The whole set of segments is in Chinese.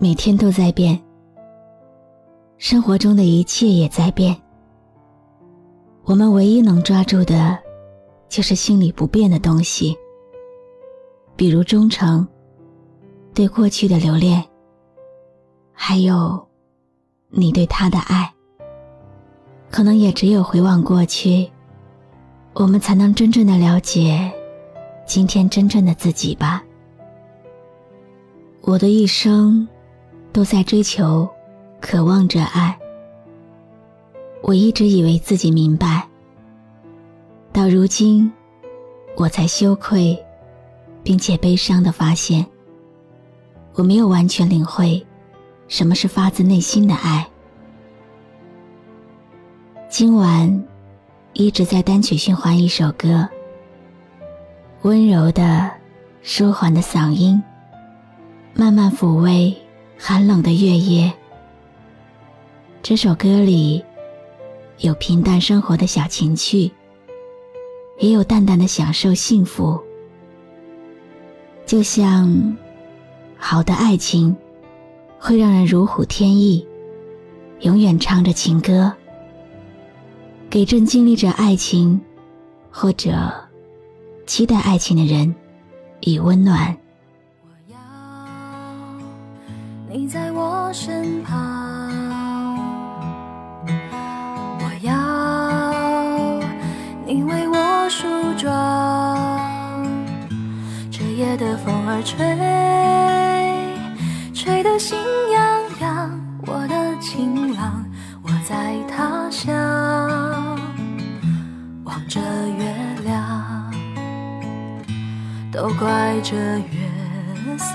每天都在变，生活中的一切也在变。我们唯一能抓住的，就是心里不变的东西，比如忠诚，对过去的留恋，还有你对他的爱。可能也只有回望过去，我们才能真正的了解今天真正的自己吧。我的一生，都在追求、渴望着爱。我一直以为自己明白，到如今，我才羞愧，并且悲伤的发现，我没有完全领会，什么是发自内心的爱。今晚，一直在单曲循环一首歌，温柔的、舒缓的嗓音。慢慢抚慰寒冷的月夜。这首歌里有平淡生活的小情趣，也有淡淡的享受幸福。就像好的爱情，会让人如虎添翼，永远唱着情歌，给正经历着爱情或者期待爱情的人以温暖。你在我身旁，我要你为我梳妆。这夜的风儿吹，吹得心痒痒。我的情郎，我在他乡，望着月亮，都怪这月色。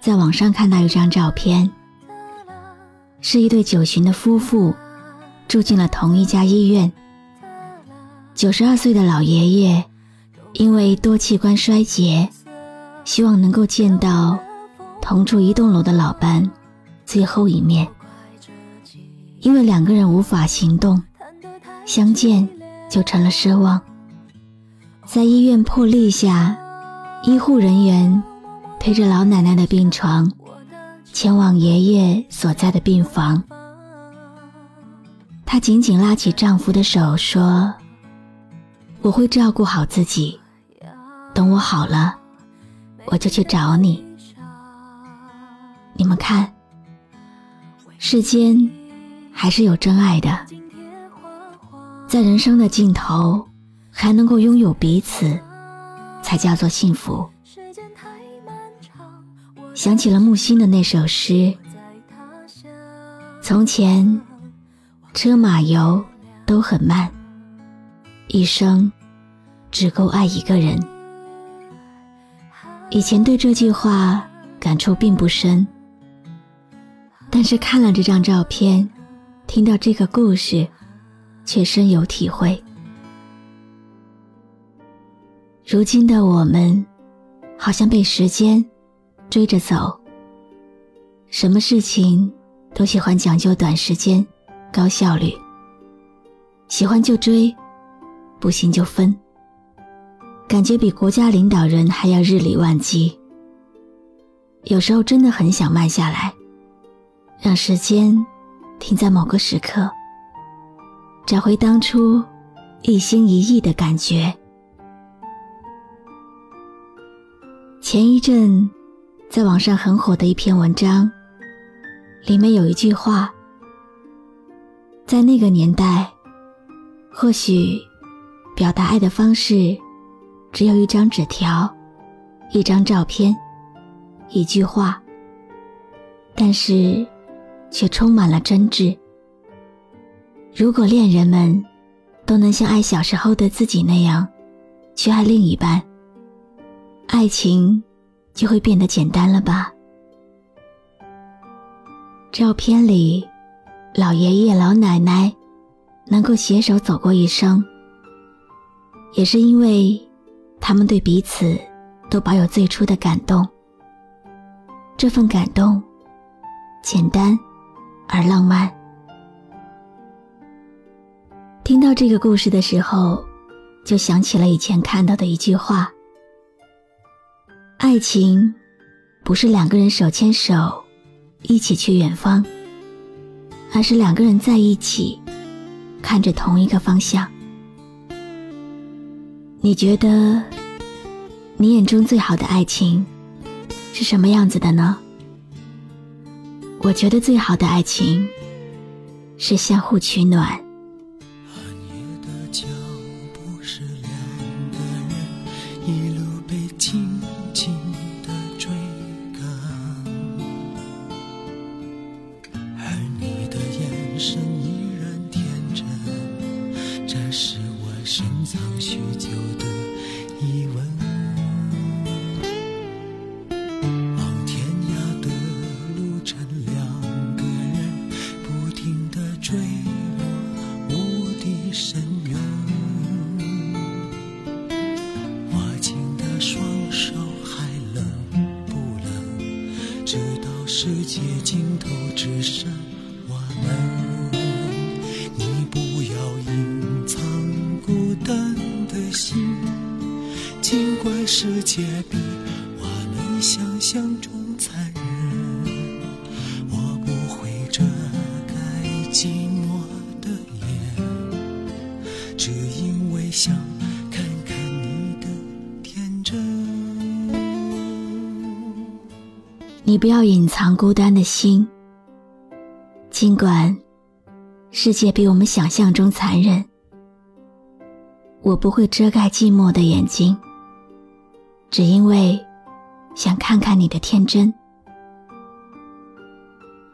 在网上看到一张照片，是一对九旬的夫妇住进了同一家医院。九十二岁的老爷爷因为多器官衰竭，希望能够见到同住一栋楼的老伴最后一面。因为两个人无法行动，相见就成了奢望。在医院破例下，医护人员。推着老奶奶的病床，前往爷爷所在的病房。她紧紧拉起丈夫的手，说：“我会照顾好自己，等我好了，我就去找你。”你们看，世间还是有真爱的，在人生的尽头，还能够拥有彼此，才叫做幸福。想起了木心的那首诗：“从前，车马游都很慢，一生只够爱一个人。”以前对这句话感触并不深，但是看了这张照片，听到这个故事，却深有体会。如今的我们，好像被时间。追着走，什么事情都喜欢讲究短时间、高效率。喜欢就追，不行就分。感觉比国家领导人还要日理万机。有时候真的很想慢下来，让时间停在某个时刻，找回当初一心一意的感觉。前一阵在网上很火的一篇文章，里面有一句话：在那个年代。或许，表达爱的方式，只有一张纸条、一张照片、一句话，但是，却充满了真挚。如果恋人们都能像爱小时候的自己那样，去爱另一半，爱情就会变得简单了吧？照片里，老爷爷老奶奶。能够携手走过一生，也是因为他们对彼此都保有最初的感动。这份感动，简单而浪漫。听到这个故事的时候，就想起了以前看到的一句话：爱情不是两个人手牵手一起去远方，而是两个人在一起。看着同一个方向，你觉得你眼中最好的爱情是什么样子的呢？我觉得最好的爱情是相互取暖。深渊。握紧的双手还冷不冷？直到世界尽头只剩我们。你不要隐藏孤单的心，尽管世界比我们想象中。不要隐藏孤单的心，尽管世界比我们想象中残忍，我不会遮盖寂寞的眼睛。只因为想看看你的天真，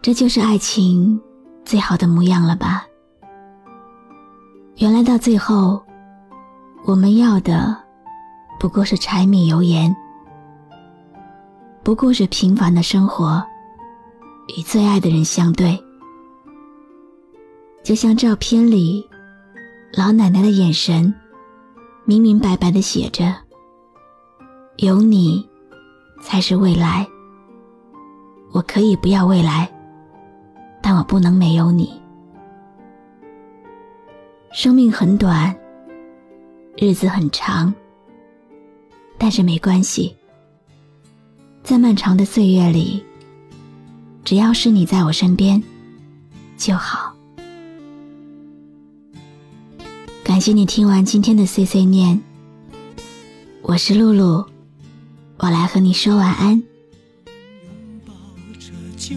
这就是爱情最好的模样了吧？原来到最后，我们要的不过是柴米油盐，不过是平凡的生活与最爱的人相对。就像照片里老奶奶的眼神，明明白白的写着。有你，才是未来。我可以不要未来，但我不能没有你。生命很短，日子很长，但是没关系。在漫长的岁月里，只要是你在我身边就好。感谢你听完今天的碎碎念，我是露露。我来和你说晚安。拥抱着就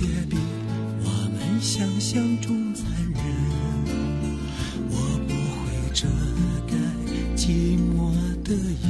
也比我们想象中残忍，我不会遮盖寂寞的眼